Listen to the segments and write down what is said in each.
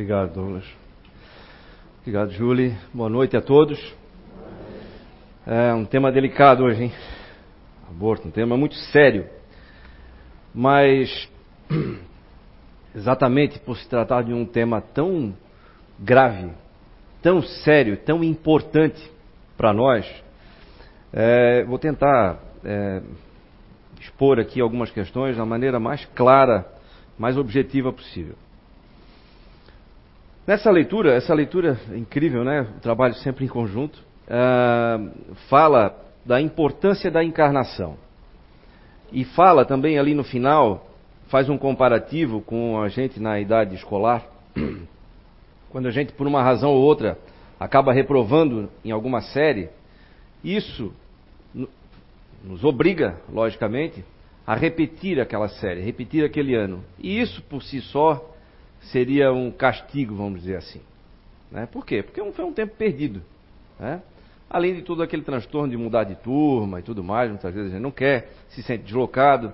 Obrigado, Douglas. Obrigado, Julie. Boa noite a todos. É um tema delicado hoje, hein? Aborto, um tema muito sério. Mas, exatamente por se tratar de um tema tão grave, tão sério, tão importante para nós, é, vou tentar é, expor aqui algumas questões da maneira mais clara, mais objetiva possível. Nessa leitura, essa leitura incrível, né? O trabalho sempre em conjunto, uh, fala da importância da encarnação. E fala também ali no final, faz um comparativo com a gente na idade escolar, quando a gente, por uma razão ou outra, acaba reprovando em alguma série, isso nos obriga, logicamente, a repetir aquela série, repetir aquele ano. E isso por si só seria um castigo, vamos dizer assim. Né? Por quê? Porque foi um tempo perdido. Né? Além de todo aquele transtorno de mudar de turma e tudo mais, muitas vezes a gente não quer, se sente deslocado,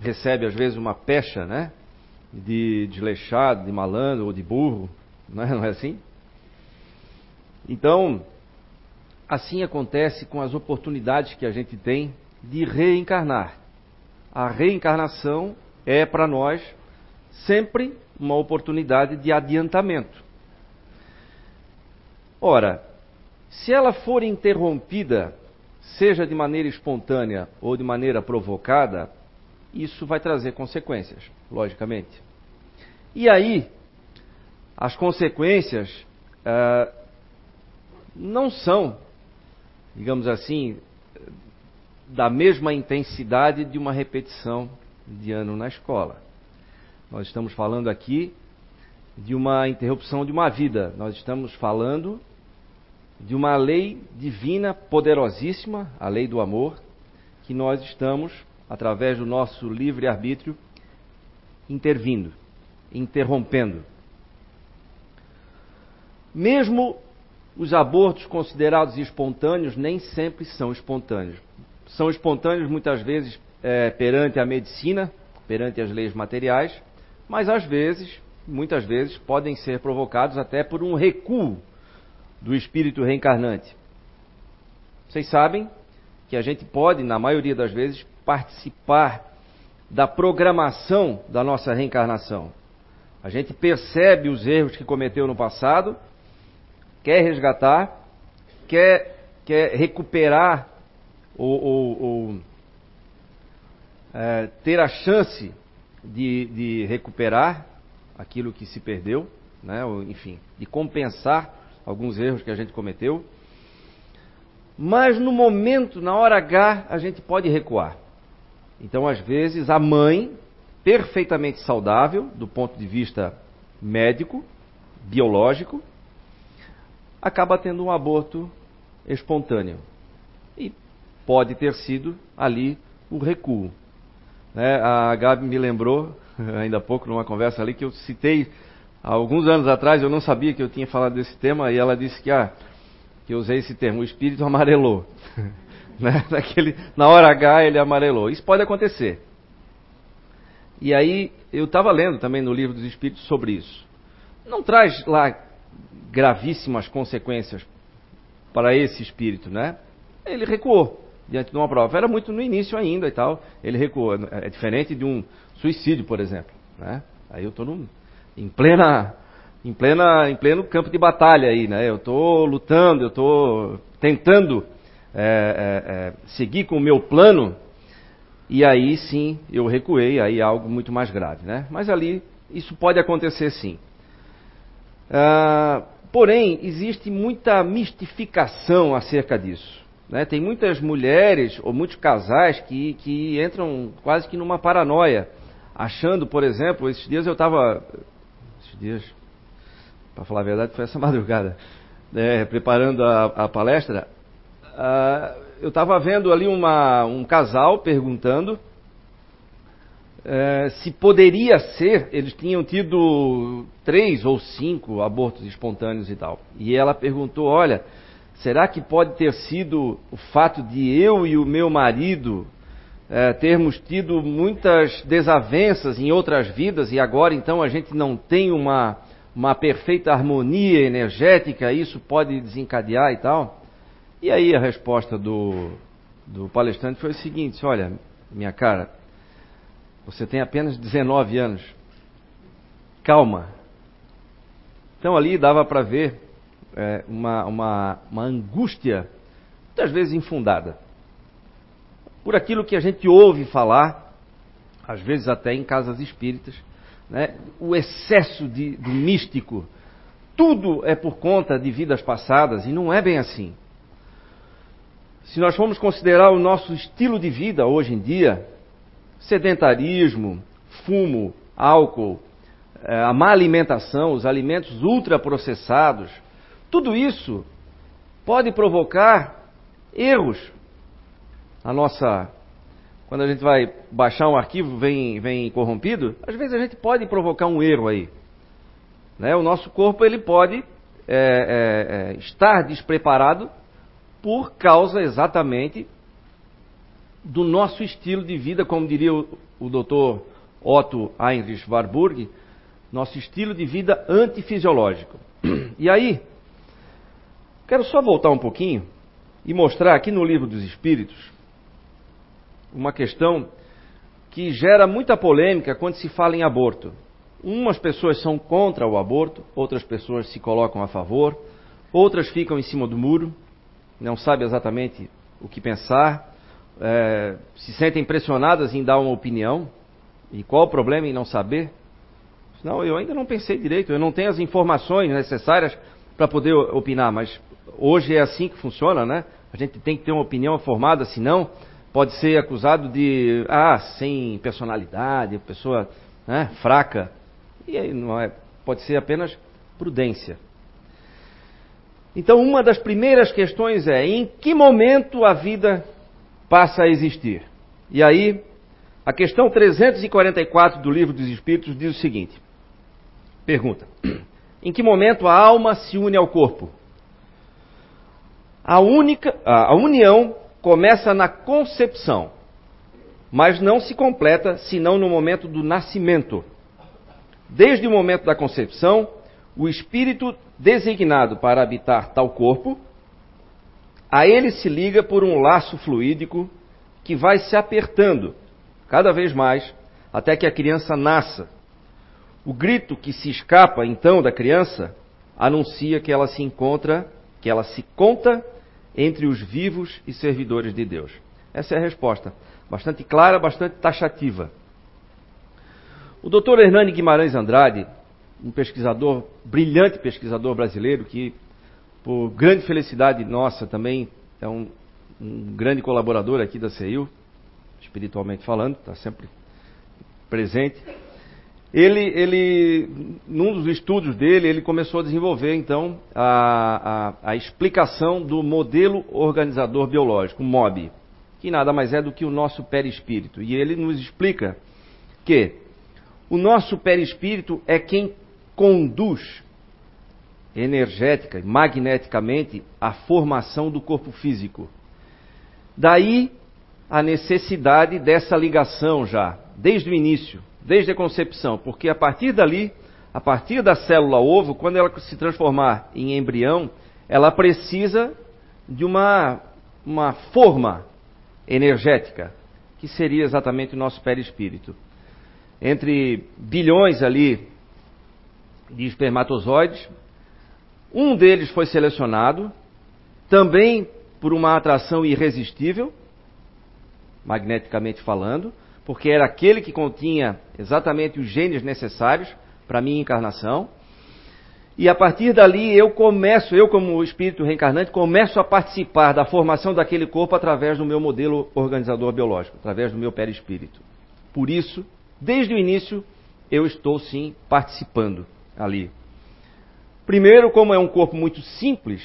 recebe às vezes uma pecha né? de desleixado, de malandro ou de burro, não é, não é assim? Então, assim acontece com as oportunidades que a gente tem de reencarnar. A reencarnação é para nós sempre uma oportunidade de adiantamento. Ora, se ela for interrompida, seja de maneira espontânea ou de maneira provocada, isso vai trazer consequências, logicamente. E aí, as consequências uh, não são, digamos assim, da mesma intensidade de uma repetição de ano na escola. Nós estamos falando aqui de uma interrupção de uma vida. Nós estamos falando de uma lei divina poderosíssima, a lei do amor, que nós estamos, através do nosso livre-arbítrio, intervindo, interrompendo. Mesmo os abortos considerados espontâneos nem sempre são espontâneos. São espontâneos muitas vezes é, perante a medicina, perante as leis materiais, mas às vezes, muitas vezes, podem ser provocados até por um recuo do espírito reencarnante. Vocês sabem que a gente pode, na maioria das vezes, participar da programação da nossa reencarnação. A gente percebe os erros que cometeu no passado, quer resgatar, quer, quer recuperar ou, ou, ou é, ter a chance de, de recuperar aquilo que se perdeu, né? Ou, enfim, de compensar alguns erros que a gente cometeu. Mas no momento, na hora H, a gente pode recuar. Então, às vezes, a mãe, perfeitamente saudável do ponto de vista médico, biológico, acaba tendo um aborto espontâneo. E pode ter sido ali o recuo. Né? A Gabi me lembrou, ainda há pouco, numa conversa ali, que eu citei há alguns anos atrás, eu não sabia que eu tinha falado desse tema, e ela disse que, ah, que eu usei esse termo, o espírito amarelou. né? Naquele, na hora H ele amarelou. Isso pode acontecer. E aí, eu estava lendo também no livro dos Espíritos sobre isso. Não traz lá gravíssimas consequências para esse espírito, né? Ele recuou diante de uma prova. Era muito no início ainda e tal. Ele recuou. É diferente de um suicídio, por exemplo. Né? Aí eu estou em plena, em plena, em pleno campo de batalha aí, né? Eu estou lutando, eu estou tentando é, é, é, seguir com o meu plano. E aí sim eu recuei, aí algo muito mais grave, né? Mas ali isso pode acontecer sim. Ah, porém, existe muita mistificação acerca disso. Né? Tem muitas mulheres ou muitos casais que, que entram quase que numa paranoia, achando, por exemplo, esses dias eu estava. Esses dias, para falar a verdade, foi essa madrugada, né, preparando a, a palestra. Uh, eu estava vendo ali uma, um casal perguntando uh, se poderia ser, eles tinham tido três ou cinco abortos espontâneos e tal. E ela perguntou: olha Será que pode ter sido o fato de eu e o meu marido é, termos tido muitas desavenças em outras vidas e agora então a gente não tem uma, uma perfeita harmonia energética, isso pode desencadear e tal. E aí a resposta do, do palestrante foi o seguinte: olha, minha cara, você tem apenas 19 anos. Calma. Então ali dava para ver é, uma, uma, uma angústia, muitas vezes infundada, por aquilo que a gente ouve falar, às vezes até em casas espíritas, né, o excesso de, do místico. Tudo é por conta de vidas passadas e não é bem assim. Se nós formos considerar o nosso estilo de vida hoje em dia, sedentarismo, fumo, álcool, eh, a má alimentação, os alimentos ultraprocessados, tudo isso pode provocar erros. A nossa. Quando a gente vai baixar um arquivo, vem, vem corrompido, às vezes a gente pode provocar um erro aí. Né? O nosso corpo ele pode é, é, é, estar despreparado por causa exatamente do nosso estilo de vida, como diria o, o Dr. Otto Heinrich Warburg, nosso estilo de vida antifisiológico. E aí, quero só voltar um pouquinho e mostrar aqui no Livro dos Espíritos uma questão que gera muita polêmica quando se fala em aborto. Umas pessoas são contra o aborto, outras pessoas se colocam a favor, outras ficam em cima do muro não sabe exatamente o que pensar, é, se sentem pressionadas em dar uma opinião. E qual o problema em não saber? Não, eu ainda não pensei direito, eu não tenho as informações necessárias para poder opinar, mas hoje é assim que funciona, né? A gente tem que ter uma opinião formada, senão pode ser acusado de, ah, sem personalidade, pessoa né, fraca. E aí não é, pode ser apenas prudência. Então, uma das primeiras questões é: em que momento a vida passa a existir? E aí, a questão 344 do Livro dos Espíritos diz o seguinte: pergunta: em que momento a alma se une ao corpo? A, única, a união começa na concepção, mas não se completa senão no momento do nascimento. Desde o momento da concepção, o espírito designado para habitar tal corpo, a ele se liga por um laço fluídico que vai se apertando cada vez mais até que a criança nasça. O grito que se escapa então da criança anuncia que ela se encontra, que ela se conta entre os vivos e servidores de Deus. Essa é a resposta, bastante clara, bastante taxativa. O Dr. Hernani Guimarães Andrade, um pesquisador, brilhante pesquisador brasileiro, que, por grande felicidade nossa, também é um, um grande colaborador aqui da CEIU, espiritualmente falando, está sempre presente. Ele, ele, num dos estudos dele, ele começou a desenvolver, então, a, a, a explicação do modelo organizador biológico, MOB, que nada mais é do que o nosso perispírito. E ele nos explica que o nosso perispírito é quem conduz energética e magneticamente a formação do corpo físico. Daí a necessidade dessa ligação já, desde o início, desde a concepção, porque a partir dali, a partir da célula ovo, quando ela se transformar em embrião, ela precisa de uma, uma forma energética, que seria exatamente o nosso perispírito. Entre bilhões ali de espermatozoides. Um deles foi selecionado, também por uma atração irresistível, magneticamente falando, porque era aquele que continha exatamente os genes necessários para a minha encarnação. E a partir dali eu começo, eu como espírito reencarnante, começo a participar da formação daquele corpo através do meu modelo organizador biológico, através do meu perispírito. Por isso, desde o início, eu estou sim participando ali. Primeiro, como é um corpo muito simples,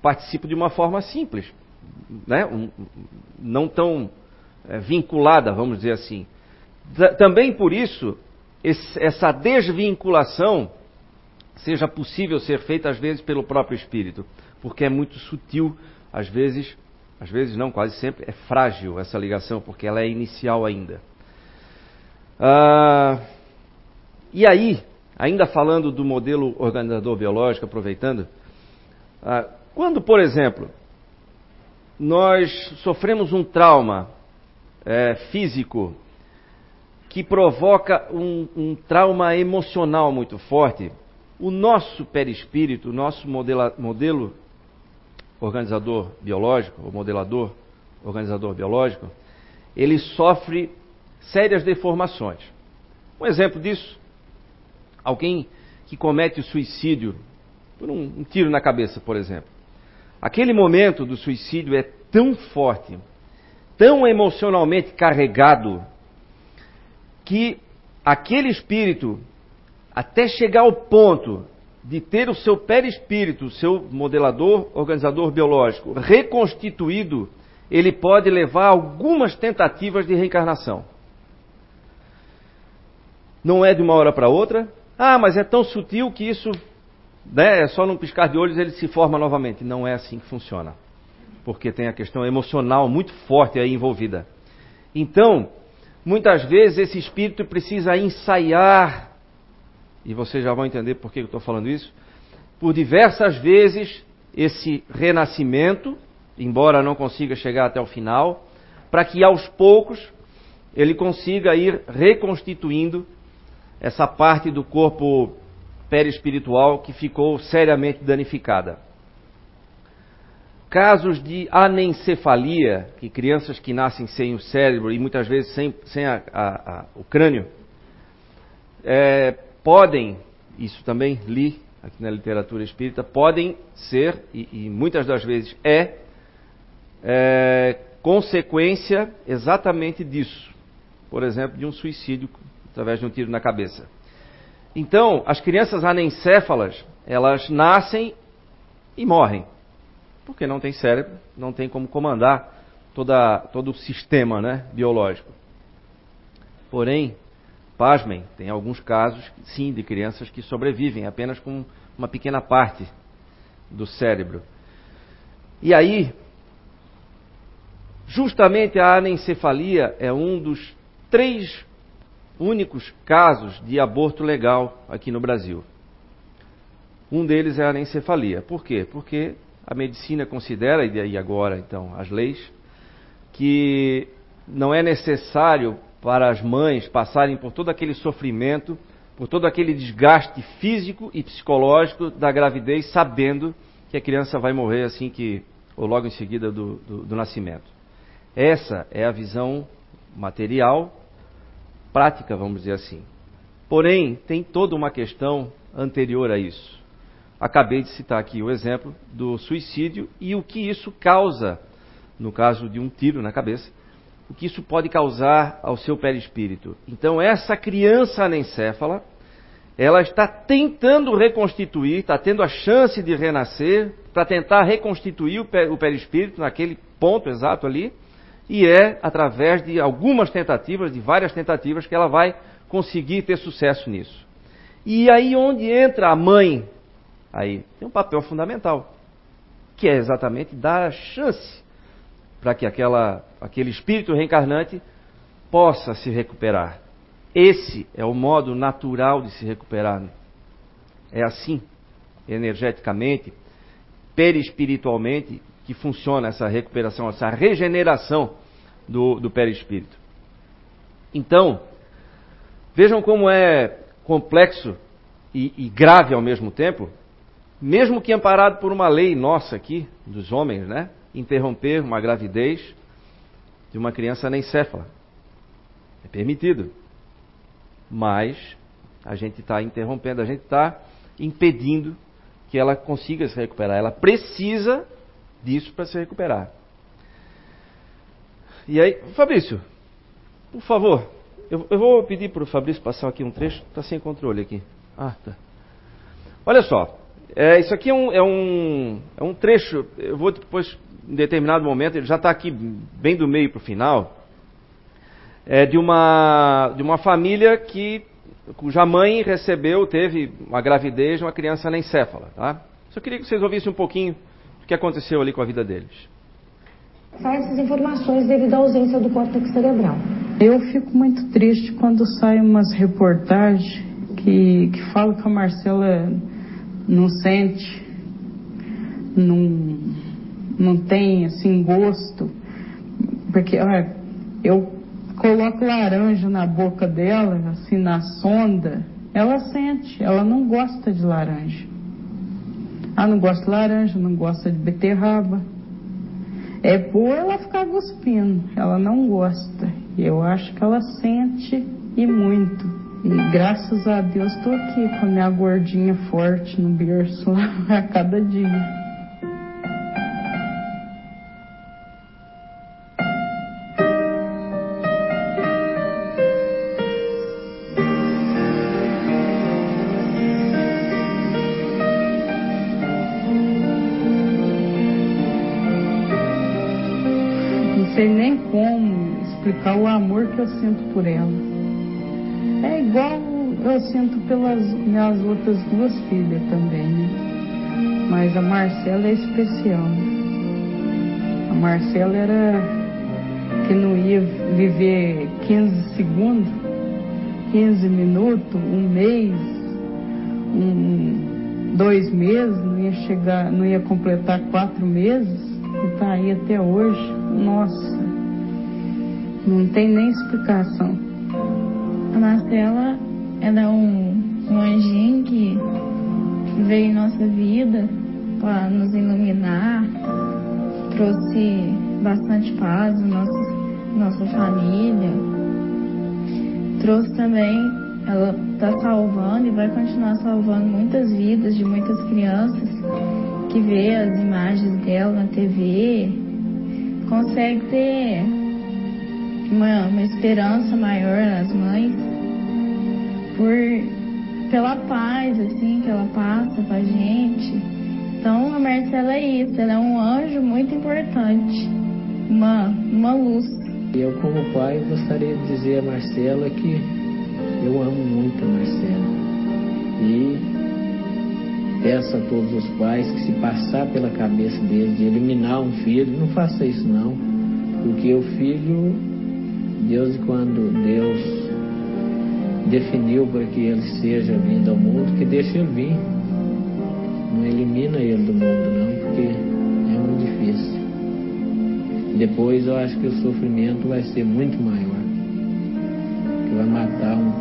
participo de uma forma simples, né? Um, não tão vinculada, vamos dizer assim. Também por isso, essa desvinculação seja possível ser feita às vezes pelo próprio espírito, porque é muito sutil, às vezes, às vezes não, quase sempre, é frágil essa ligação, porque ela é inicial ainda. Ah, e aí, ainda falando do modelo organizador biológico, aproveitando, ah, quando, por exemplo, nós sofremos um trauma é, físico que provoca um, um, trauma emocional muito forte, o nosso perispírito, o nosso modela, modelo organizador biológico, ou modelador organizador biológico, ele sofre sérias deformações. Um exemplo disso, alguém que comete o suicídio por um, um tiro na cabeça, por exemplo. Aquele momento do suicídio é tão forte, tão emocionalmente carregado, que aquele espírito, até chegar ao ponto de ter o seu perispírito, seu modelador, organizador biológico, reconstituído, ele pode levar algumas tentativas de reencarnação. Não é de uma hora para outra. Ah, mas é tão sutil que isso, né, é só num piscar de olhos ele se forma novamente. Não é assim que funciona. Porque tem a questão emocional muito forte aí envolvida. Então, muitas vezes esse espírito precisa ensaiar, e vocês já vão entender por que eu estou falando isso, por diversas vezes esse renascimento, embora não consiga chegar até o final, para que aos poucos ele consiga ir reconstituindo essa parte do corpo perispiritual que ficou seriamente danificada. Casos de anencefalia, que crianças que nascem sem o cérebro e muitas vezes sem, sem a, a, a, o crânio, é, podem, isso também li aqui na literatura espírita, podem ser, e, e muitas das vezes é, é, consequência exatamente disso. Por exemplo, de um suicídio através de um tiro na cabeça. Então, as crianças anencéfalas, elas nascem e morrem. Porque não tem cérebro, não tem como comandar toda, todo o sistema né, biológico. Porém, pasmem, tem alguns casos, sim, de crianças que sobrevivem apenas com uma pequena parte do cérebro. E aí, justamente a anencefalia é um dos três únicos casos de aborto legal aqui no Brasil. Um deles é a anencefalia. Por quê? Porque a medicina considera, e agora então as leis, que não é necessário para as mães passarem por todo aquele sofrimento, por todo aquele desgaste físico e psicológico da gravidez, sabendo que a criança vai morrer assim que, ou logo em seguida do, do, do nascimento. Essa é a visão material prática, vamos dizer assim. Porém, tem toda uma questão anterior a isso. Acabei de citar aqui o exemplo do suicídio e o que isso causa, no caso de um tiro na cabeça, o que isso pode causar ao seu perispírito. Então, essa criança anencéfala, ela está tentando reconstituir, está tendo a chance de renascer, para tentar reconstituir o perispírito naquele ponto exato ali, e é através de algumas tentativas, de várias tentativas, que ela vai conseguir ter sucesso nisso. E aí onde entra a mãe, aí tem um papel fundamental, que é exatamente dar a chance para que aquela, aquele espírito reencarnante possa se recuperar. Esse é o modo natural de se recuperar. É assim, energeticamente, perispiritualmente, que funciona essa recuperação, essa regeneração do, do perispírito. Então, vejam como é complexo e, e grave ao mesmo tempo, mesmo que amparado por uma lei nossa aqui, dos homens, né? Interromper uma gravidez de uma criança anencéfala. É permitido. Mas a gente está interrompendo, a gente está impedindo que ela consiga se recuperar. Ela precisa disso para se recuperar. E aí, Fabrício, por favor, eu, eu vou pedir para o Fabrício passar aqui um trecho, está sem controle aqui. Ah, tá. Olha só, é, isso aqui é um, é, um, é um trecho, eu vou depois, em determinado momento, ele já está aqui bem do meio para o final, é de uma, de uma família que, cuja mãe recebeu, teve uma gravidez de uma criança anencéfala. Tá? Só queria que vocês ouvissem um pouquinho do que aconteceu ali com a vida deles essas informações devido à ausência do córtex cerebral. Eu fico muito triste quando saem umas reportagens que, que falam que a Marcela não sente, não, não tem assim gosto, porque olha, eu coloco laranja na boca dela, assim na sonda, ela sente, ela não gosta de laranja. Ela não gosta de laranja, não gosta de beterraba. É boa ela ficar cuspindo, ela não gosta. Eu acho que ela sente e muito. E graças a Deus estou aqui com a minha gordinha forte no berço a cada dia. explicar o amor que eu sinto por ela. É igual eu sinto pelas minhas outras duas filhas também, né? Mas a Marcela é especial. A Marcela era que não ia viver 15 segundos, 15 minutos, um mês, um, dois meses, não ia chegar, não ia completar quatro meses, e tá aí até hoje. Nossa, não tem nem explicação. Marcela, ela é um, um anjinho que veio em nossa vida para nos iluminar, trouxe bastante paz na nossa, nossa família, trouxe também, ela está salvando e vai continuar salvando muitas vidas de muitas crianças que vê as imagens dela na TV, consegue ter uma, uma esperança maior nas mães por pela paz assim que ela passa pra gente. Então a Marcela é isso, ela é um anjo muito importante, uma, uma luz. Eu como pai gostaria de dizer a Marcela que eu amo muito a Marcela. E peço a todos os pais que se passar pela cabeça deles de eliminar um filho, não faça isso não. Porque o filho Deus, quando Deus definiu para que ele seja vindo ao mundo, que deixe ele vir. Não elimina ele do mundo, não, porque é muito difícil. Depois eu acho que o sofrimento vai ser muito maior. Que vai matar um,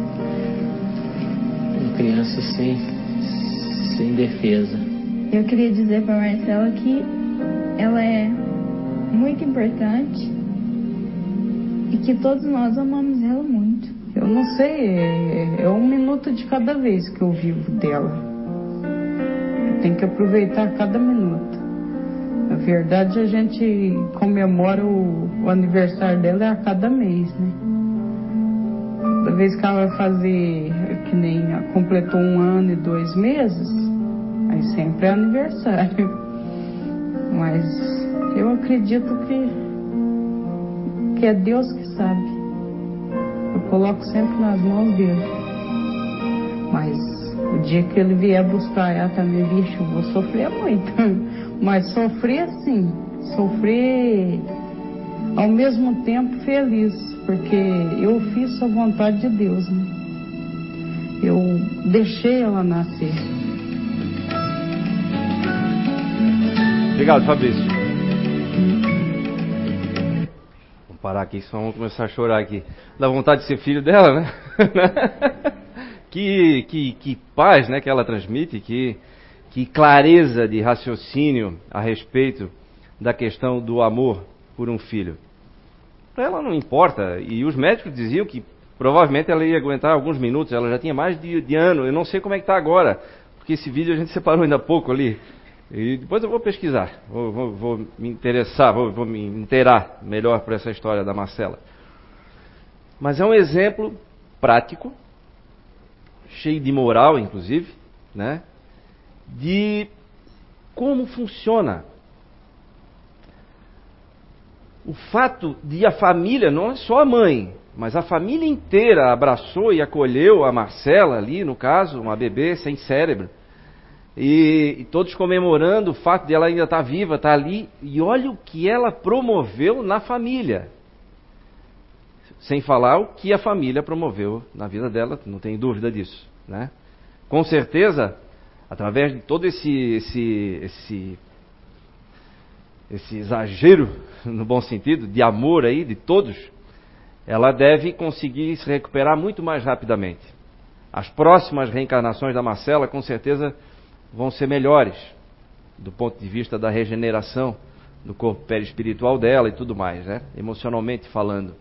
uma criança sem, sem defesa. Eu queria dizer para Marcela que ela é muito importante que todos nós amamos ela muito. Eu não sei, é, é um minuto de cada vez que eu vivo dela. Tenho que aproveitar cada minuto. Na verdade, a gente comemora o, o aniversário dela a cada mês, né? Toda vez que ela vai fazer, que nem completou um ano e dois meses, aí sempre é aniversário. Mas eu acredito que que é Deus que sabe. Eu coloco sempre nas mãos dele. Mas o dia que ele vier buscar ela também, bicho, eu vou sofrer muito. Mas sofrer assim, sofrer ao mesmo tempo feliz, porque eu fiz a vontade de Deus, né? Eu deixei ela nascer. Obrigado, Fabrício. Parar aqui, só vamos começar a chorar aqui. Dá vontade de ser filho dela, né? que, que, que paz né, que ela transmite, que, que clareza de raciocínio a respeito da questão do amor por um filho. Para ela não importa, e os médicos diziam que provavelmente ela ia aguentar alguns minutos, ela já tinha mais de, de ano, eu não sei como é que está agora, porque esse vídeo a gente separou ainda há pouco ali. E depois eu vou pesquisar, vou, vou, vou me interessar, vou, vou, me inteirar melhor por essa história da Marcela. Mas é um exemplo prático, cheio de moral, inclusive, né? De como funciona. O fato de a família, não é só a mãe, mas a família inteira abraçou e acolheu a Marcela ali, no caso, uma bebê sem cérebro e, e, todos comemorando o fato de ela ainda estar tá viva, estar tá ali. E olha o que ela promoveu na família. Sem falar o que a família promoveu na vida dela, não tem dúvida disso. né? Com certeza, através de todo esse, esse, esse, esse exagero, no bom sentido, de amor aí de todos, ela deve conseguir se recuperar muito mais rapidamente. As próximas reencarnações da Marcela, com certeza, vão ser melhores, do ponto de vista da regeneração do corpo perispiritual dela e tudo mais, né? Emocionalmente falando.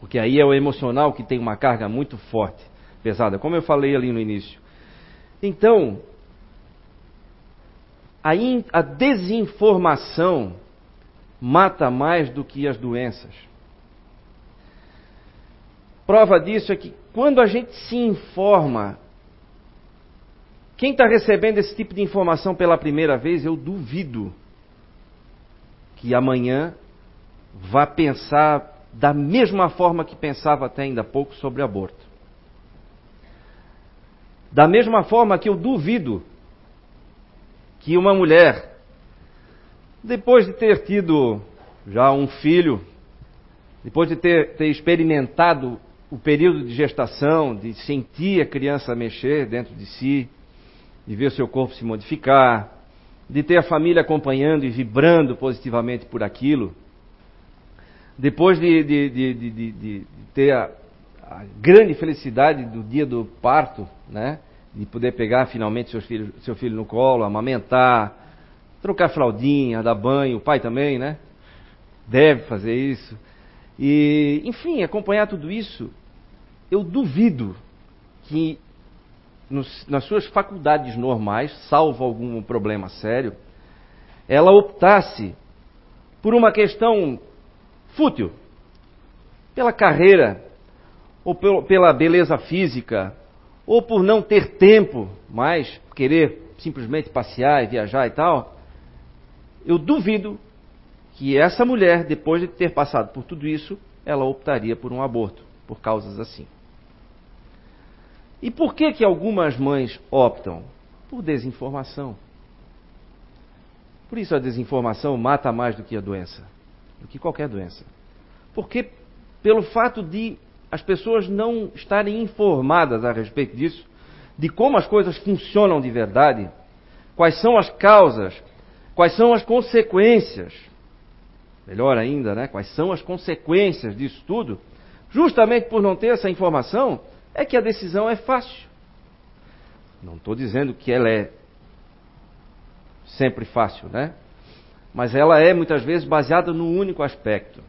Porque aí é o emocional que tem uma carga muito forte, pesada, como eu falei ali no início. Então, a, in, a desinformação mata mais do que as doenças. Prova disso é que quando a gente se informa, quem está recebendo esse tipo de informação pela primeira vez, eu duvido que amanhã vá pensar da mesma forma que pensava até ainda há pouco sobre aborto. Da mesma forma que eu duvido que uma mulher, depois de ter tido já um filho, depois de ter, ter experimentado o período de gestação, de sentir a criança mexer dentro de si, de ver seu corpo se modificar, de ter a família acompanhando e vibrando positivamente por aquilo, depois de, de, de, de ter a, a, grande felicidade do dia do parto, né? de poder pegar finalmente seu filho, seu filho no colo, amamentar, trocar fraldinha, dar banho, o pai também, né? Deve fazer isso. E, enfim, acompanhar tudo isso, eu duvido que nos, nas suas faculdades normais, salvo algum problema sério, ela optasse por uma questão fútil, pela carreira, ou pela beleza física, ou por não ter tempo mais, querer simplesmente passear e viajar e tal, eu duvido que essa mulher, depois de ter passado por tudo isso, ela optaria por um aborto, por causas assim. E por que que algumas mães optam? Por desinformação. Por isso a desinformação mata mais do que a doença, do que qualquer doença. Porque pelo fato de as pessoas não estarem informadas a respeito disso, de como as coisas funcionam de verdade, quais são as causas, quais são as consequências, melhor ainda, né? Quais são as consequências disso tudo? Justamente por não ter essa informação, é que a decisão é fácil. Não estou dizendo que ela é sempre fácil, né? Mas ela é muitas vezes baseada no único aspecto,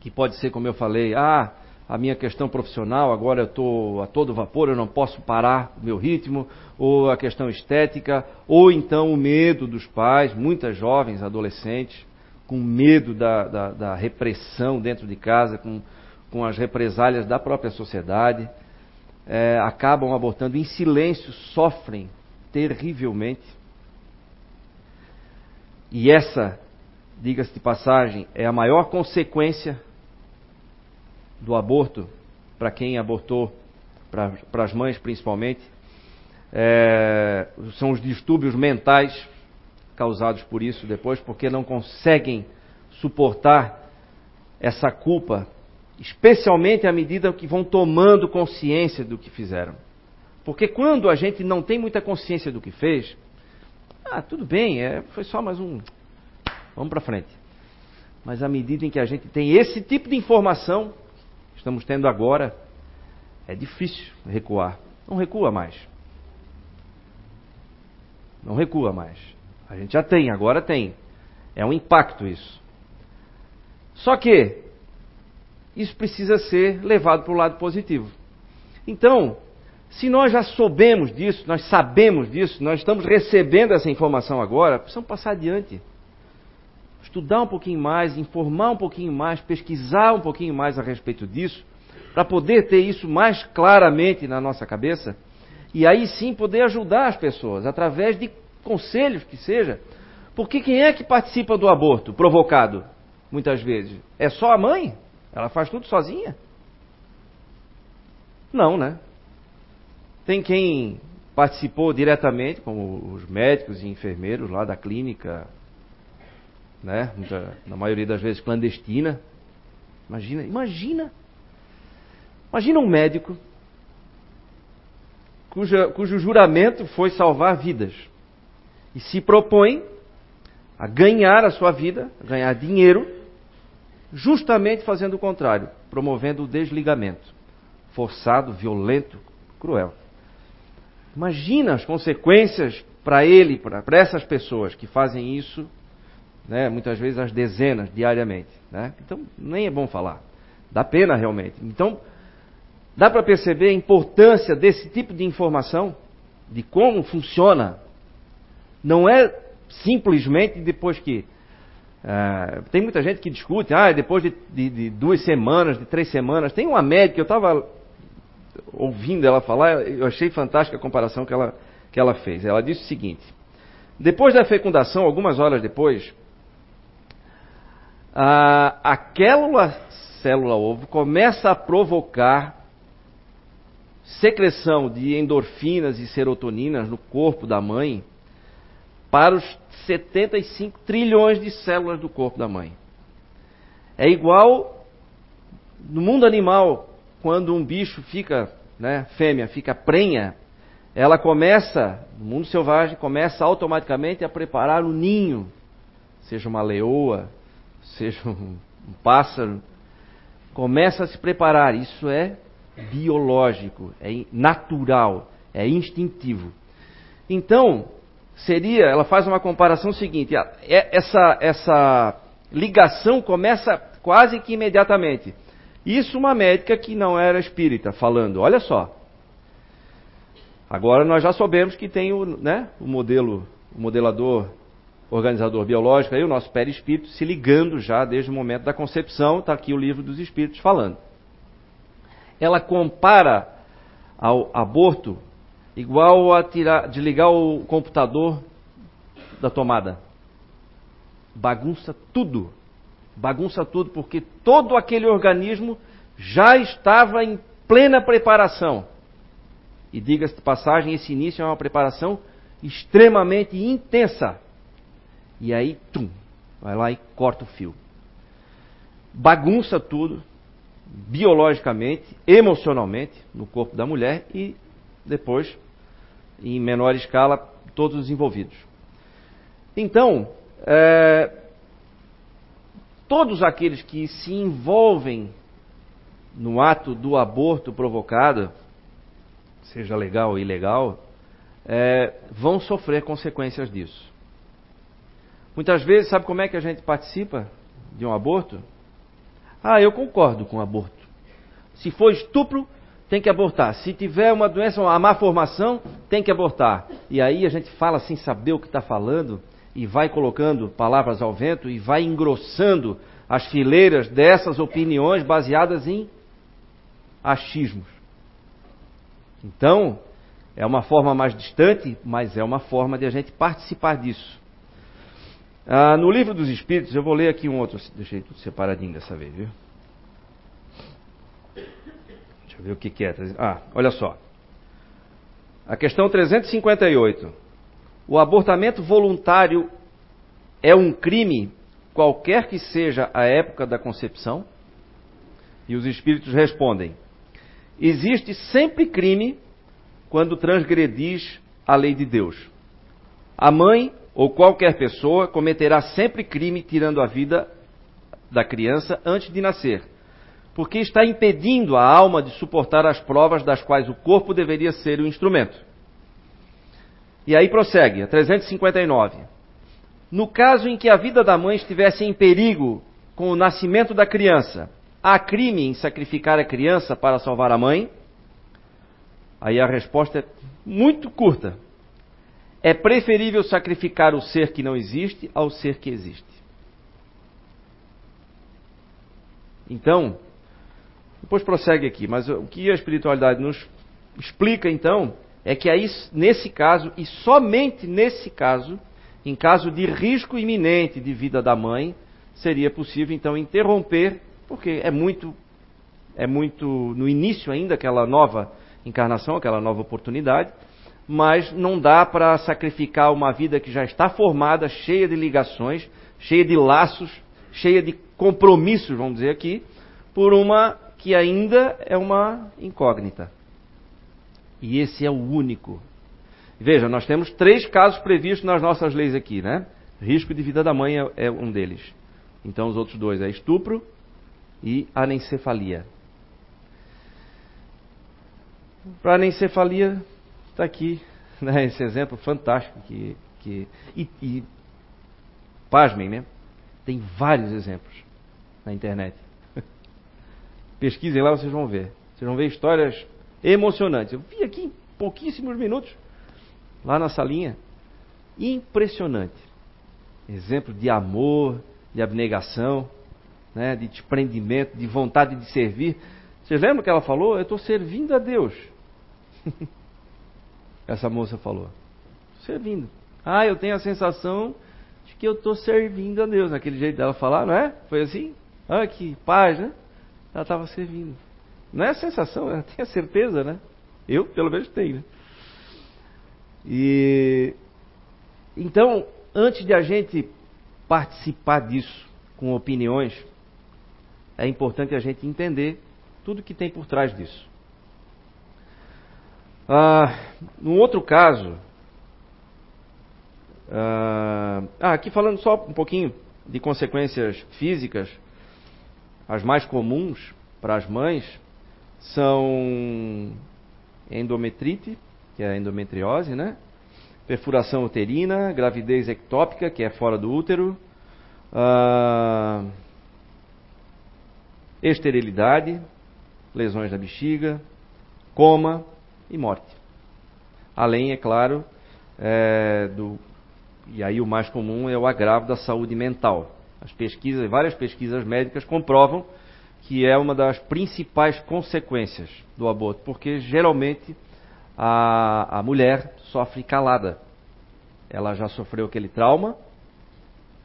que pode ser, como eu falei, ah, a minha questão profissional, agora eu estou a todo vapor, eu não posso parar o meu ritmo, ou a questão estética, ou então o medo dos pais, muitas jovens, adolescentes, com medo da, da, da repressão dentro de casa, com com as represálias da própria sociedade, é, acabam abortando em silêncio, sofrem terrivelmente. E essa, diga-se de passagem, é a maior consequência do aborto para quem abortou, para as mães principalmente, é, são os distúrbios mentais causados por isso depois, porque não conseguem suportar essa culpa especialmente à medida que vão tomando consciência do que fizeram. Porque quando a gente não tem muita consciência do que fez, ah, tudo bem, é, foi só mais um. Vamos para frente. Mas à medida em que a gente tem esse tipo de informação, estamos tendo agora, é difícil recuar. Não recua mais. Não recua mais. A gente já tem, agora tem. É um impacto isso. Só que isso precisa ser levado para o lado positivo. Então, se nós já soubemos disso, nós sabemos disso, nós estamos recebendo essa informação agora, precisamos passar adiante. Estudar um pouquinho mais, informar um pouquinho mais, pesquisar um pouquinho mais a respeito disso, para poder ter isso mais claramente na nossa cabeça e aí sim poder ajudar as pessoas através de conselhos que seja. Porque quem é que participa do aborto provocado? Muitas vezes. É só a mãe? Ela faz tudo sozinha? Não, né? Tem quem participou diretamente, como os médicos e enfermeiros lá da clínica, né? Na maioria das vezes clandestina. Imagina, imagina. Imagina um médico cuja, cujo juramento foi salvar vidas. E se propõe a ganhar a sua vida, ganhar dinheiro, justamente fazendo o contrário, promovendo o desligamento forçado, violento, cruel. Imagina as consequências para ele, para essas pessoas que fazem isso, né, muitas vezes as dezenas diariamente. Né? Então, nem é bom falar. Dá pena realmente. Então, dá para perceber a importância desse tipo de informação, de como funciona. Não é simplesmente depois que. Uh, tem muita gente que discute, ah, depois de, de, de, duas semanas, de três semanas. Tem uma médica, eu estava ouvindo ela falar, eu achei fantástica a comparação que ela, que ela fez. Ela disse o seguinte: depois da fecundação, algumas horas depois, a, aquela célula ovo começa a provocar secreção de endorfinas e serotoninas no corpo da mãe para os 75 trilhões de células do corpo da mãe. É igual no mundo animal, quando um bicho fica, né, fêmea, fica prenha, ela começa, no mundo selvagem, começa automaticamente a preparar o ninho, seja uma leoa, seja um, um pássaro, começa a se preparar. Isso é biológico, é natural, é instintivo. Então, seria, ela faz uma comparação seguinte: é, essa, essa ligação começa quase que imediatamente. Isso uma médica que não era espírita falando, olha só. Agora nós já soubemos que tem o, né, o modelo, o modelador organizador biológico, aí o nosso perispírito se ligando já desde o momento da concepção, está aqui o livro dos espíritos falando. Ela compara ao aborto igual a tirar, desligar o computador da tomada. Bagunça tudo. Bagunça tudo, porque todo aquele organismo já estava em plena preparação. E diga-se de passagem, esse início é uma preparação extremamente intensa. E aí, tum, vai lá e corta o fio. Bagunça tudo, biologicamente, emocionalmente, no corpo da mulher e depois em menor escala, todos os envolvidos. Então, é, todos aqueles que se envolvem no ato do aborto provocado, seja legal ou ilegal, é, vão sofrer consequências disso. Muitas vezes, sabe como é que a gente participa de um aborto? Ah, eu concordo com o aborto. Se for estupro, tem que abortar. Se tiver uma doença, uma má formação, tem que abortar. E aí a gente fala sem saber o que está falando e vai colocando palavras ao vento e vai engrossando as fileiras dessas opiniões baseadas em achismos. Então, é uma forma mais distante, mas é uma forma de a gente participar disso. Ah, no livro dos Espíritos, eu vou ler aqui um outro, deixei tudo separadinho dessa vez, viu? Deixa eu ver o que, que é. Ah, olha só. A questão 358. O abortamento voluntário é um crime, qualquer que seja a época da concepção? E os espíritos respondem: existe sempre crime quando transgredis a lei de Deus. A mãe ou qualquer pessoa cometerá sempre crime tirando a vida da criança antes de nascer porque está impedindo a alma de suportar as provas das quais o corpo deveria ser o instrumento. E aí prossegue, a 359. No caso em que a vida da mãe estivesse em perigo com o nascimento da criança, há crime em sacrificar a criança para salvar a mãe? Aí a resposta é muito curta. É preferível sacrificar o ser que não existe ao ser que existe. Então, depois prossegue aqui, mas o que a espiritualidade nos explica então é que aí, nesse caso, e somente nesse caso, em caso de risco iminente de vida da mãe, seria possível então interromper, porque é muito, é muito no início ainda aquela nova encarnação, aquela nova oportunidade, mas não dá para sacrificar uma vida que já está formada, cheia de ligações, cheia de laços, cheia de compromissos, vamos dizer aqui, por uma que ainda é uma incógnita. E esse é o único. Veja, nós temos três casos previstos nas nossas leis aqui, né? Risco de vida da mãe é, é um deles. Então os outros dois é estupro e anencefalia. Para anencefalia está aqui, né, esse exemplo fantástico que, que e, e pasmem, né? Tem vários exemplos na internet. Pesquisem lá, vocês vão ver. Vocês vão ver histórias emocionantes. Eu vi aqui em pouquíssimos minutos, lá na salinha. Impressionante. Exemplo de amor, de abnegação, né, de desprendimento, de vontade de servir. Vocês lembram que ela falou? Eu estou servindo a Deus. Essa moça falou. Servindo. Ah, eu tenho a sensação de que eu estou servindo a Deus. Naquele jeito dela falar, não é? Foi assim? Ah, que paz, né? Ela estava servindo. Não é a sensação, ela tem a certeza, né? Eu, pelo menos, tenho. Né? E então, antes de a gente participar disso com opiniões, é importante a gente entender tudo que tem por trás disso. Ah, outro caso, ah, ah, aqui falando só um pouquinho de consequências físicas, as mais comuns para as mães são endometrite, que é a endometriose, né? Perfuração uterina, gravidez ectópica, que é fora do útero, uh, esterilidade, lesões da bexiga, coma e morte. Além, é claro, é, do e aí o mais comum é o agravo da saúde mental. As pesquisas, várias pesquisas médicas comprovam que é uma das principais consequências do aborto, porque geralmente a, a mulher sofre calada. Ela já sofreu aquele trauma,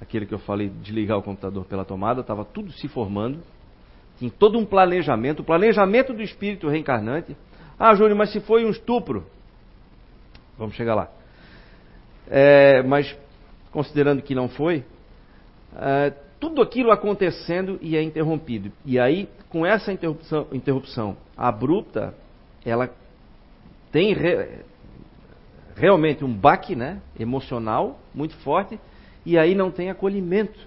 aquele que eu falei de ligar o computador pela tomada, estava tudo se formando, tinha todo um planejamento, o planejamento do espírito reencarnante. Ah, Júnior, mas se foi um estupro, vamos chegar lá. É, mas considerando que não foi, é, tudo aquilo acontecendo e é interrompido. E aí, com essa interrupção, interrupção abrupta, ela tem re, realmente um baque né, emocional muito forte e aí não tem acolhimento.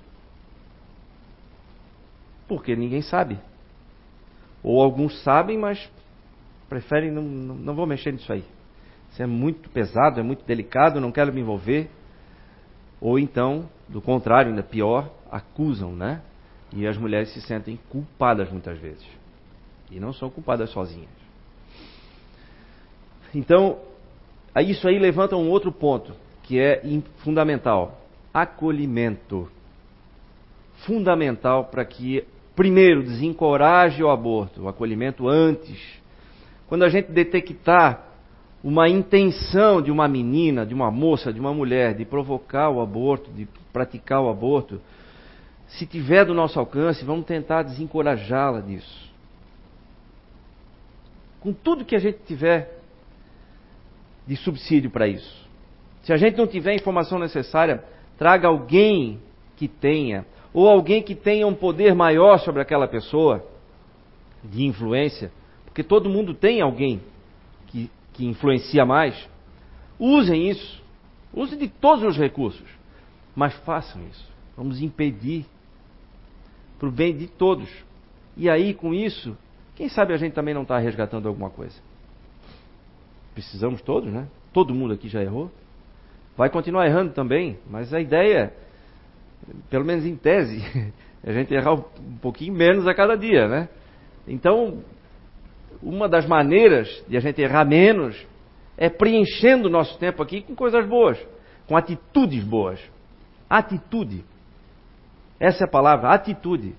Porque ninguém sabe. Ou alguns sabem, mas preferem não, não, não vou mexer nisso aí. Isso é muito pesado, é muito delicado, não quero me envolver. Ou então, do contrário, ainda pior, acusam, né? E as mulheres se sentem culpadas muitas vezes. E não são culpadas sozinhas. Então, isso aí levanta um outro ponto, que é fundamental: acolhimento. Fundamental para que, primeiro, desencoraje o aborto, o acolhimento antes. Quando a gente detectar uma intenção de uma menina, de uma moça, de uma mulher de provocar o aborto, de praticar o aborto, se tiver do nosso alcance, vamos tentar desencorajá-la disso. Com tudo que a gente tiver de subsídio para isso. Se a gente não tiver a informação necessária, traga alguém que tenha, ou alguém que tenha um poder maior sobre aquela pessoa, de influência, porque todo mundo tem alguém que influencia mais, usem isso. Usem de todos os recursos. Mas façam isso. Vamos impedir para o bem de todos. E aí, com isso, quem sabe a gente também não está resgatando alguma coisa. Precisamos todos, né? Todo mundo aqui já errou. Vai continuar errando também, mas a ideia, pelo menos em tese, é a gente errar um pouquinho menos a cada dia, né? Então, uma das maneiras de a gente errar menos é preenchendo o nosso tempo aqui com coisas boas, com atitudes boas. Atitude. Essa é a palavra, atitude.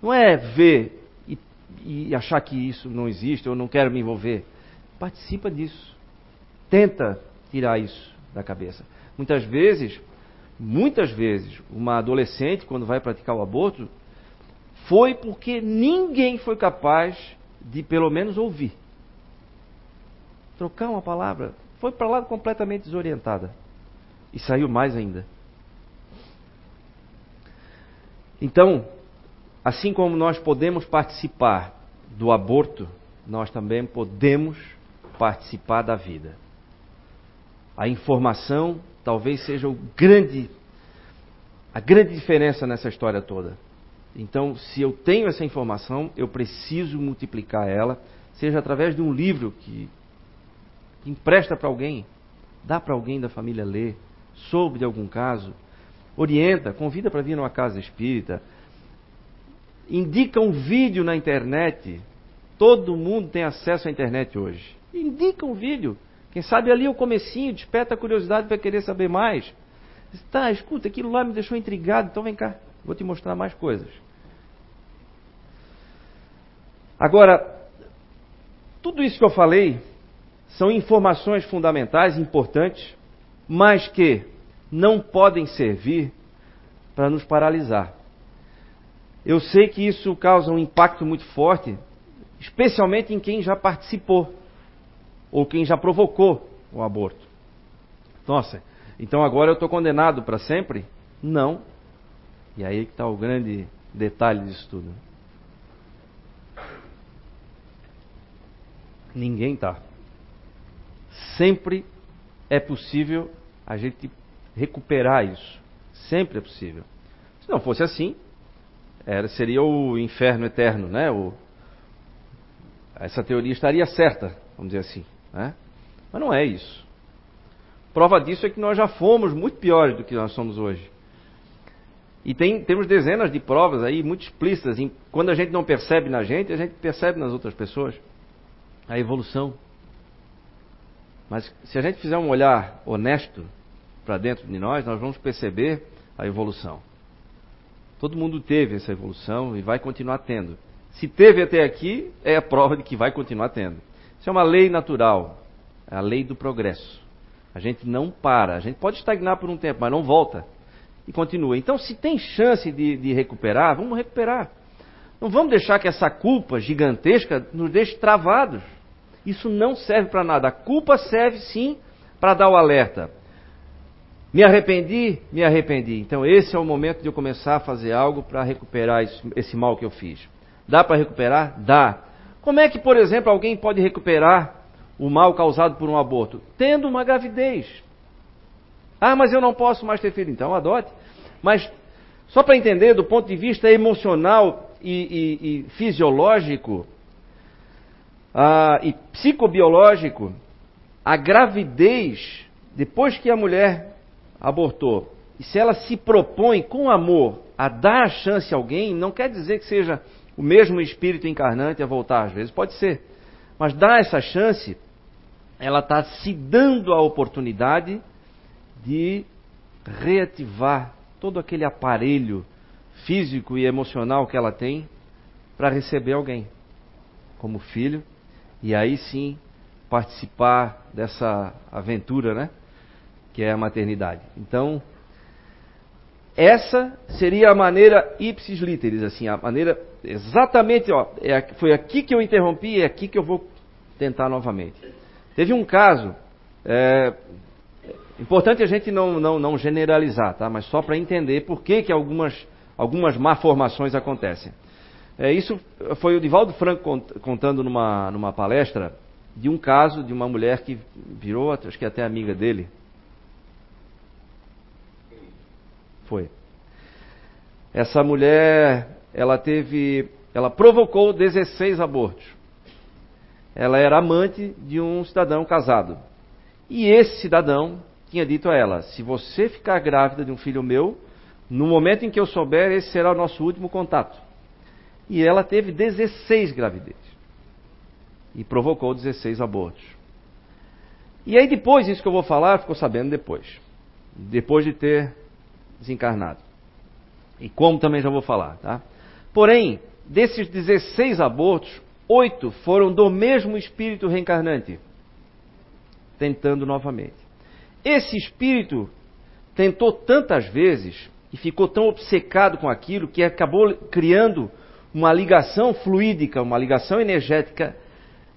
Não é ver e, e achar que isso não existe ou não quero me envolver. Participa disso. Tenta tirar isso da cabeça. Muitas vezes, muitas vezes, uma adolescente, quando vai praticar o aborto, foi porque ninguém foi capaz de pelo menos ouvir. Trocar uma palavra. Foi para lá completamente desorientada. E saiu mais ainda. Então, assim como nós podemos participar do aborto, nós também podemos participar da vida. A informação talvez seja o grande, a grande diferença nessa história toda. Então, se eu tenho essa informação, eu preciso multiplicar ela, seja através de um livro que, que empresta para alguém, dá para alguém da família ler, soube de algum caso, orienta, convida para vir numa casa espírita, indica um vídeo na internet. Todo mundo tem acesso à internet hoje. Indica um vídeo. Quem sabe ali é o comecinho, desperta a curiosidade para querer saber mais. Tá, escuta, aquilo lá me deixou intrigado, então vem cá, vou te mostrar mais coisas. Agora, tudo isso que eu falei são informações fundamentais, importantes, mas que não podem servir para nos paralisar. Eu sei que isso causa um impacto muito forte, especialmente em quem já participou ou quem já provocou o aborto. Nossa, então agora eu estou condenado para sempre? Não. E aí que está o grande detalhe disso tudo. Ninguém está. Sempre é possível a gente recuperar isso. Sempre é possível. Se não fosse assim, era, seria o inferno eterno, né? O, essa teoria estaria certa, vamos dizer assim. Né? Mas não é isso. Prova disso é que nós já fomos muito piores do que nós somos hoje. E tem, temos dezenas de provas aí muito explícitas. Em, quando a gente não percebe na gente, a gente percebe nas outras pessoas a evolução. Mas se a gente fizer um olhar honesto para dentro de nós, nós vamos perceber a evolução. Todo mundo teve essa evolução e vai continuar tendo. Se teve até aqui, é a prova de que vai continuar tendo. Isso é uma lei natural, é a lei do progresso. A gente não para, a gente pode estagnar por um tempo, mas não volta e continua. Então, se tem chance de, de recuperar, vamos recuperar. Não vamos deixar que essa culpa gigantesca nos deixe travados. Isso não serve para nada. A culpa serve sim para dar o alerta. Me arrependi? Me arrependi. Então, esse é o momento de eu começar a fazer algo para recuperar esse mal que eu fiz. Dá para recuperar? Dá. Como é que, por exemplo, alguém pode recuperar o mal causado por um aborto? Tendo uma gravidez. Ah, mas eu não posso mais ter filho. Então, adote. Mas, só para entender, do ponto de vista emocional e, e, e fisiológico ah, e psicobiológico, a gravidez, depois que a mulher abortou, e se ela se propõe com amor a dar a chance a alguém, não quer dizer que seja o mesmo espírito encarnante a voltar às vezes, pode ser. Mas dá essa chance, ela está se dando a oportunidade de reativar todo aquele aparelho físico e emocional que ela tem para receber alguém como filho e aí sim participar dessa aventura, né? Que é a maternidade. Então, essa seria a maneira ipsis literis, assim, a maneira exatamente, ó, é, foi aqui que eu interrompi, é aqui que eu vou tentar novamente. Teve um caso, é, importante a gente não, não, não generalizar, tá? Mas só para entender por que, que algumas, algumas malformações acontecem. É, isso foi o Divaldo Franco contando numa, numa palestra de um caso de uma mulher que virou, acho que até amiga dele, Foi. Essa mulher, ela teve, ela provocou 16 abortos. Ela era amante de um cidadão casado. E esse cidadão tinha dito a ela: se você ficar grávida de um filho meu, no momento em que eu souber, esse será o nosso último contato. E ela teve 16 gravidezes. E provocou 16 abortos. E aí depois, isso que eu vou falar, ficou sabendo depois. Depois de ter desencarnado. E como também já vou falar, tá? Porém, desses 16 abortos, oito foram do mesmo espírito reencarnante, tentando novamente. Esse espírito tentou tantas vezes e ficou tão obcecado com aquilo que acabou criando uma ligação fluídica, uma ligação energética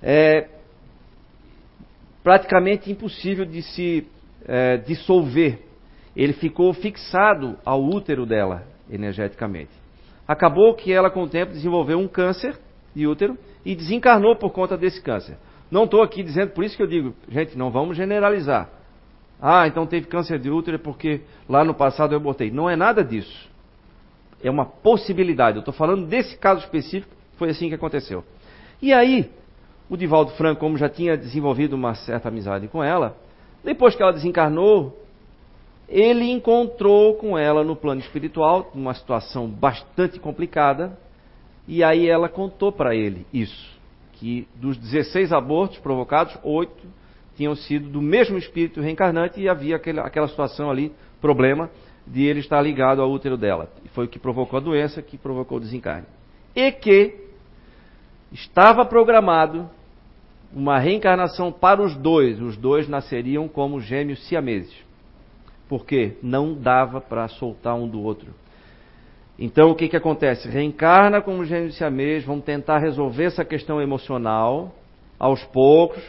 é, praticamente impossível de se é, dissolver ele ficou fixado ao útero dela energeticamente. Acabou que ela, com o tempo, desenvolveu um câncer de útero e desencarnou por conta desse câncer. Não estou aqui dizendo, por isso que eu digo, gente, não vamos generalizar. Ah, então teve câncer de útero porque lá no passado eu botei. Não é nada disso. É uma possibilidade. Eu estou falando desse caso específico, foi assim que aconteceu. E aí, o Divaldo Franco, como já tinha desenvolvido uma certa amizade com ela, depois que ela desencarnou, ele encontrou com ela no plano espiritual, numa situação bastante complicada, e aí ela contou para ele isso, que dos 16 abortos provocados, oito tinham sido do mesmo espírito reencarnante e havia aquela, aquela situação ali, problema, de ele estar ligado ao útero dela. Foi o que provocou a doença, que provocou o desencarne. E que estava programado uma reencarnação para os dois. Os dois nasceriam como gêmeos siameses. Porque não dava para soltar um do outro. Então o que, que acontece? Reencarna como gêmeos siameses, vamos tentar resolver essa questão emocional aos poucos,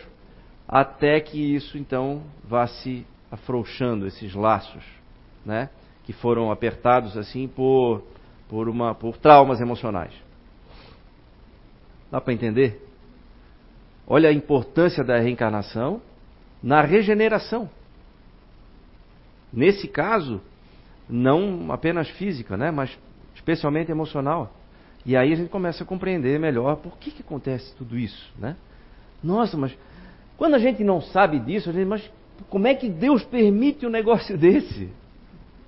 até que isso então vá se afrouxando, esses laços, né? Que foram apertados assim por, por, uma, por traumas emocionais. Dá para entender? Olha a importância da reencarnação na regeneração. Nesse caso, não apenas física, né, mas especialmente emocional. E aí a gente começa a compreender melhor por que, que acontece tudo isso, né? Nossa, mas quando a gente não sabe disso, a gente, mas como é que Deus permite um negócio desse?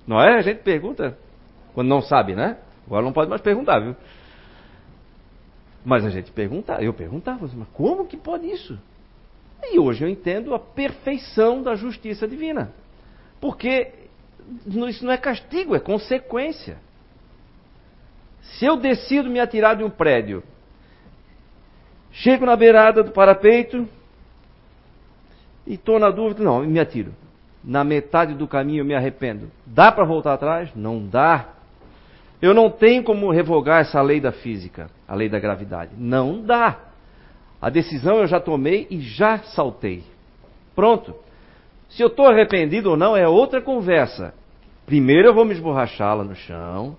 Não é? A gente pergunta quando não sabe, né? Agora não pode mais perguntar, viu? Mas a gente pergunta, eu perguntava, mas como que pode isso? E hoje eu entendo a perfeição da justiça divina. Porque isso não é castigo, é consequência. Se eu decido me atirar de um prédio, chego na beirada do parapeito e estou na dúvida, não, me atiro. Na metade do caminho eu me arrependo. Dá para voltar atrás? Não dá. Eu não tenho como revogar essa lei da física, a lei da gravidade. Não dá. A decisão eu já tomei e já saltei. Pronto. Se eu estou arrependido ou não é outra conversa. Primeiro eu vou me esborrachar lá no chão.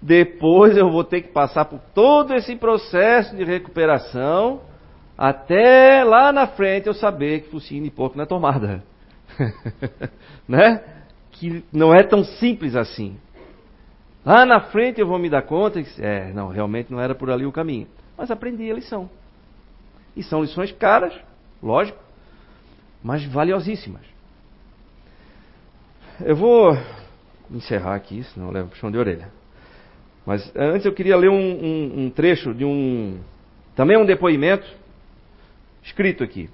Depois eu vou ter que passar por todo esse processo de recuperação. Até lá na frente eu saber que focinho de porco não é tomada. né? Que não é tão simples assim. Lá na frente eu vou me dar conta que, é, não, realmente não era por ali o caminho. Mas aprendi a lição. E são lições caras, lógico, mas valiosíssimas. Eu vou encerrar aqui, senão eu levo puxão de orelha. Mas antes eu queria ler um, um, um trecho de um. Também um depoimento escrito aqui.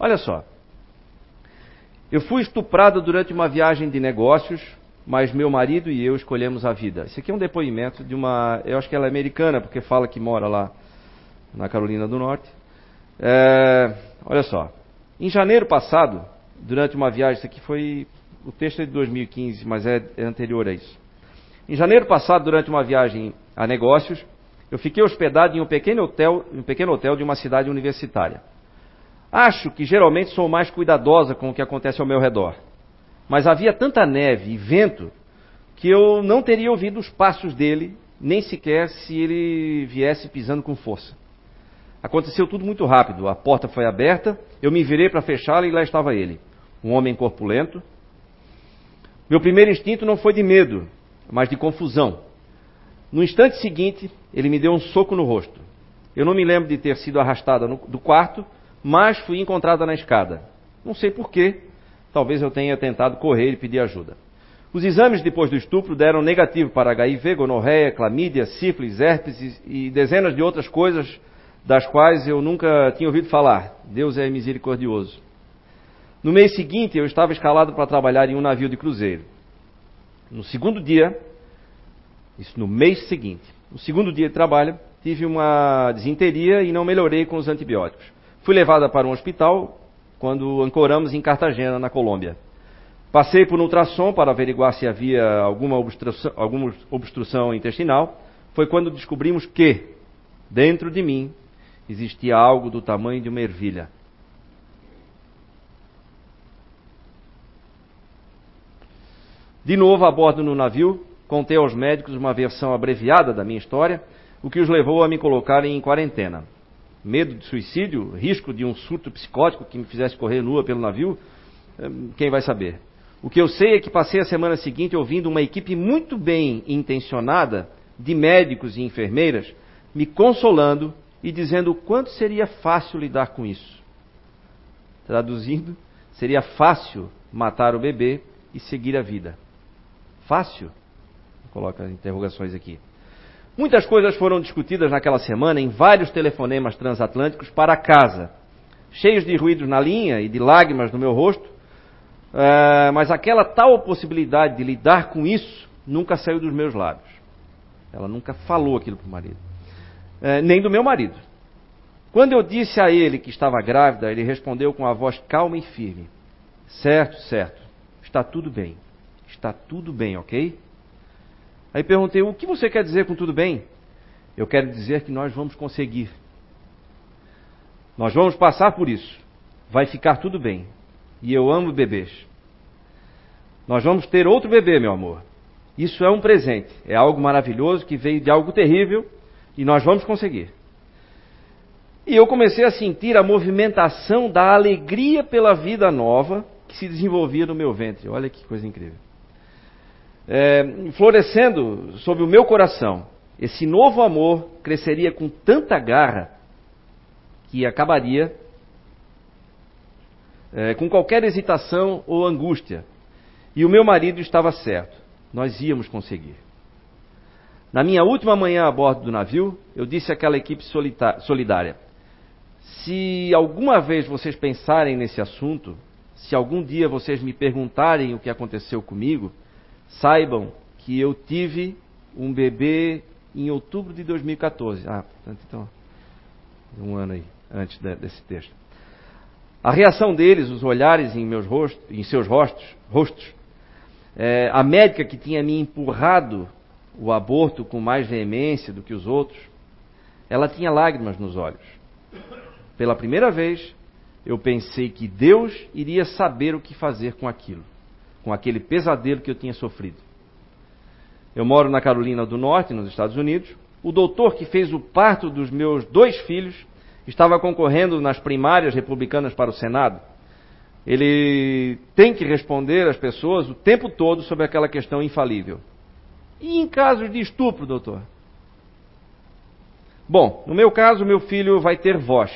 Olha só. Eu fui estuprada durante uma viagem de negócios mas meu marido e eu escolhemos a vida. Isso aqui é um depoimento de uma. Eu acho que ela é americana, porque fala que mora lá na Carolina do Norte. É, olha só. Em janeiro passado, durante uma viagem, isso aqui foi. O texto é de 2015, mas é, é anterior a isso. Em janeiro passado, durante uma viagem a negócios, eu fiquei hospedado em um pequeno hotel, um pequeno hotel de uma cidade universitária. Acho que geralmente sou mais cuidadosa com o que acontece ao meu redor. Mas havia tanta neve e vento que eu não teria ouvido os passos dele, nem sequer se ele viesse pisando com força. Aconteceu tudo muito rápido. A porta foi aberta, eu me virei para fechá-la e lá estava ele, um homem corpulento. Meu primeiro instinto não foi de medo, mas de confusão. No instante seguinte, ele me deu um soco no rosto. Eu não me lembro de ter sido arrastada do quarto, mas fui encontrada na escada. Não sei porquê, talvez eu tenha tentado correr e pedir ajuda. Os exames depois do estupro deram negativo para HIV, gonorreia, clamídia, sífilis, herpes e dezenas de outras coisas das quais eu nunca tinha ouvido falar. Deus é misericordioso. No mês seguinte, eu estava escalado para trabalhar em um navio de cruzeiro. No segundo dia, isso no mês seguinte, no segundo dia de trabalho, tive uma desinteria e não melhorei com os antibióticos. Fui levada para um hospital quando ancoramos em Cartagena, na Colômbia. Passei por um ultrassom para averiguar se havia alguma obstrução, alguma obstrução intestinal. Foi quando descobrimos que, dentro de mim, existia algo do tamanho de uma ervilha. De novo a bordo no navio, contei aos médicos uma versão abreviada da minha história, o que os levou a me colocarem em quarentena. Medo de suicídio, risco de um surto psicótico que me fizesse correr nua pelo navio, eh, quem vai saber? O que eu sei é que passei a semana seguinte ouvindo uma equipe muito bem intencionada de médicos e enfermeiras me consolando e dizendo o quanto seria fácil lidar com isso. Traduzindo, seria fácil matar o bebê e seguir a vida. Fácil? Coloca interrogações aqui. Muitas coisas foram discutidas naquela semana em vários telefonemas transatlânticos para casa, cheios de ruídos na linha e de lágrimas no meu rosto, uh, mas aquela tal possibilidade de lidar com isso nunca saiu dos meus lábios. Ela nunca falou aquilo para o marido, uh, nem do meu marido. Quando eu disse a ele que estava grávida, ele respondeu com a voz calma e firme: Certo, certo, está tudo bem, está tudo bem, ok? Aí perguntei: o que você quer dizer com tudo bem? Eu quero dizer que nós vamos conseguir. Nós vamos passar por isso. Vai ficar tudo bem. E eu amo bebês. Nós vamos ter outro bebê, meu amor. Isso é um presente. É algo maravilhoso que veio de algo terrível e nós vamos conseguir. E eu comecei a sentir a movimentação da alegria pela vida nova que se desenvolvia no meu ventre. Olha que coisa incrível é, florescendo sobre o meu coração, esse novo amor cresceria com tanta garra que acabaria é, com qualquer hesitação ou angústia. E o meu marido estava certo, nós íamos conseguir. Na minha última manhã a bordo do navio, eu disse àquela equipe solidária: se alguma vez vocês pensarem nesse assunto, se algum dia vocês me perguntarem o que aconteceu comigo, Saibam que eu tive um bebê em outubro de 2014. Ah, portanto, então, um ano aí, antes desse texto. A reação deles, os olhares em, meus rostos, em seus rostos, rostos é, a médica que tinha me empurrado o aborto com mais veemência do que os outros, ela tinha lágrimas nos olhos. Pela primeira vez, eu pensei que Deus iria saber o que fazer com aquilo com aquele pesadelo que eu tinha sofrido. Eu moro na Carolina do Norte, nos Estados Unidos. O doutor que fez o parto dos meus dois filhos estava concorrendo nas primárias republicanas para o Senado. Ele tem que responder às pessoas o tempo todo sobre aquela questão infalível. E em casos de estupro, doutor? Bom, no meu caso, meu filho vai ter voz.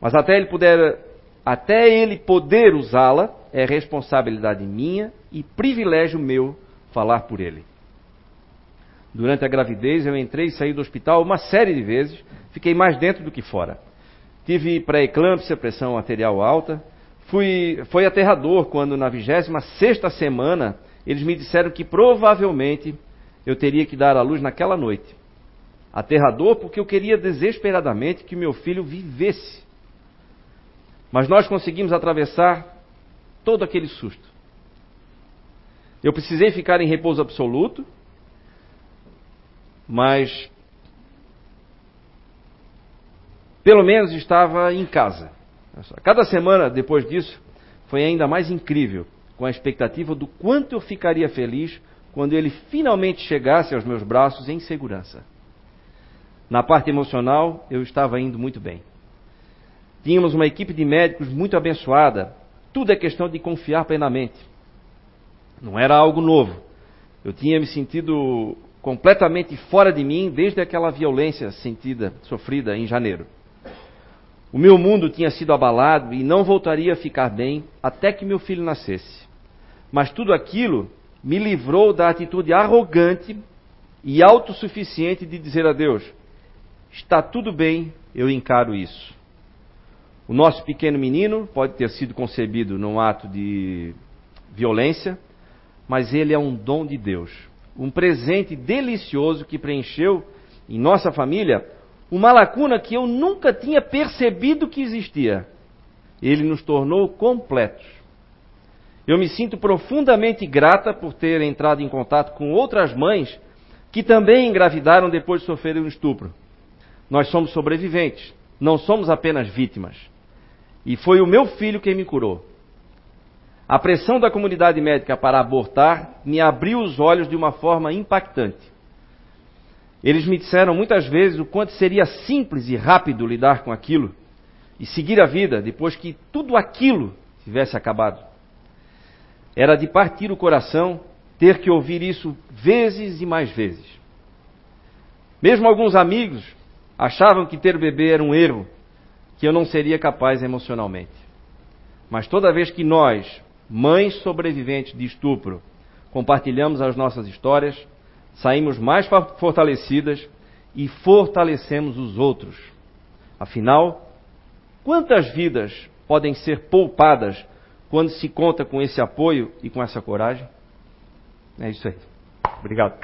Mas até ele puder, até ele poder usá-la, é responsabilidade minha e privilégio meu falar por ele. Durante a gravidez, eu entrei e saí do hospital uma série de vezes, fiquei mais dentro do que fora. Tive pré-eclâmpsia, pressão arterial alta. Fui, foi aterrador quando, na 26 semana, eles me disseram que provavelmente eu teria que dar à luz naquela noite. Aterrador porque eu queria desesperadamente que meu filho vivesse. Mas nós conseguimos atravessar todo aquele susto. Eu precisei ficar em repouso absoluto, mas pelo menos estava em casa. Cada semana depois disso foi ainda mais incrível, com a expectativa do quanto eu ficaria feliz quando ele finalmente chegasse aos meus braços em segurança. Na parte emocional, eu estava indo muito bem. Tínhamos uma equipe de médicos muito abençoada, tudo é questão de confiar plenamente. Não era algo novo. Eu tinha me sentido completamente fora de mim desde aquela violência sentida, sofrida em janeiro. O meu mundo tinha sido abalado e não voltaria a ficar bem até que meu filho nascesse. Mas tudo aquilo me livrou da atitude arrogante e autossuficiente de dizer a Deus: está tudo bem, eu encaro isso. O nosso pequeno menino pode ter sido concebido num ato de violência, mas ele é um dom de Deus, um presente delicioso que preencheu em nossa família uma lacuna que eu nunca tinha percebido que existia. Ele nos tornou completos. Eu me sinto profundamente grata por ter entrado em contato com outras mães que também engravidaram depois de sofrerem um estupro. Nós somos sobreviventes, não somos apenas vítimas. E foi o meu filho quem me curou. A pressão da comunidade médica para abortar me abriu os olhos de uma forma impactante. Eles me disseram muitas vezes o quanto seria simples e rápido lidar com aquilo e seguir a vida depois que tudo aquilo tivesse acabado. Era de partir o coração ter que ouvir isso vezes e mais vezes. Mesmo alguns amigos achavam que ter bebê era um erro, que eu não seria capaz emocionalmente. Mas toda vez que nós, mães sobreviventes de estupro, compartilhamos as nossas histórias, saímos mais fortalecidas e fortalecemos os outros. Afinal, quantas vidas podem ser poupadas quando se conta com esse apoio e com essa coragem? É isso aí. Obrigado.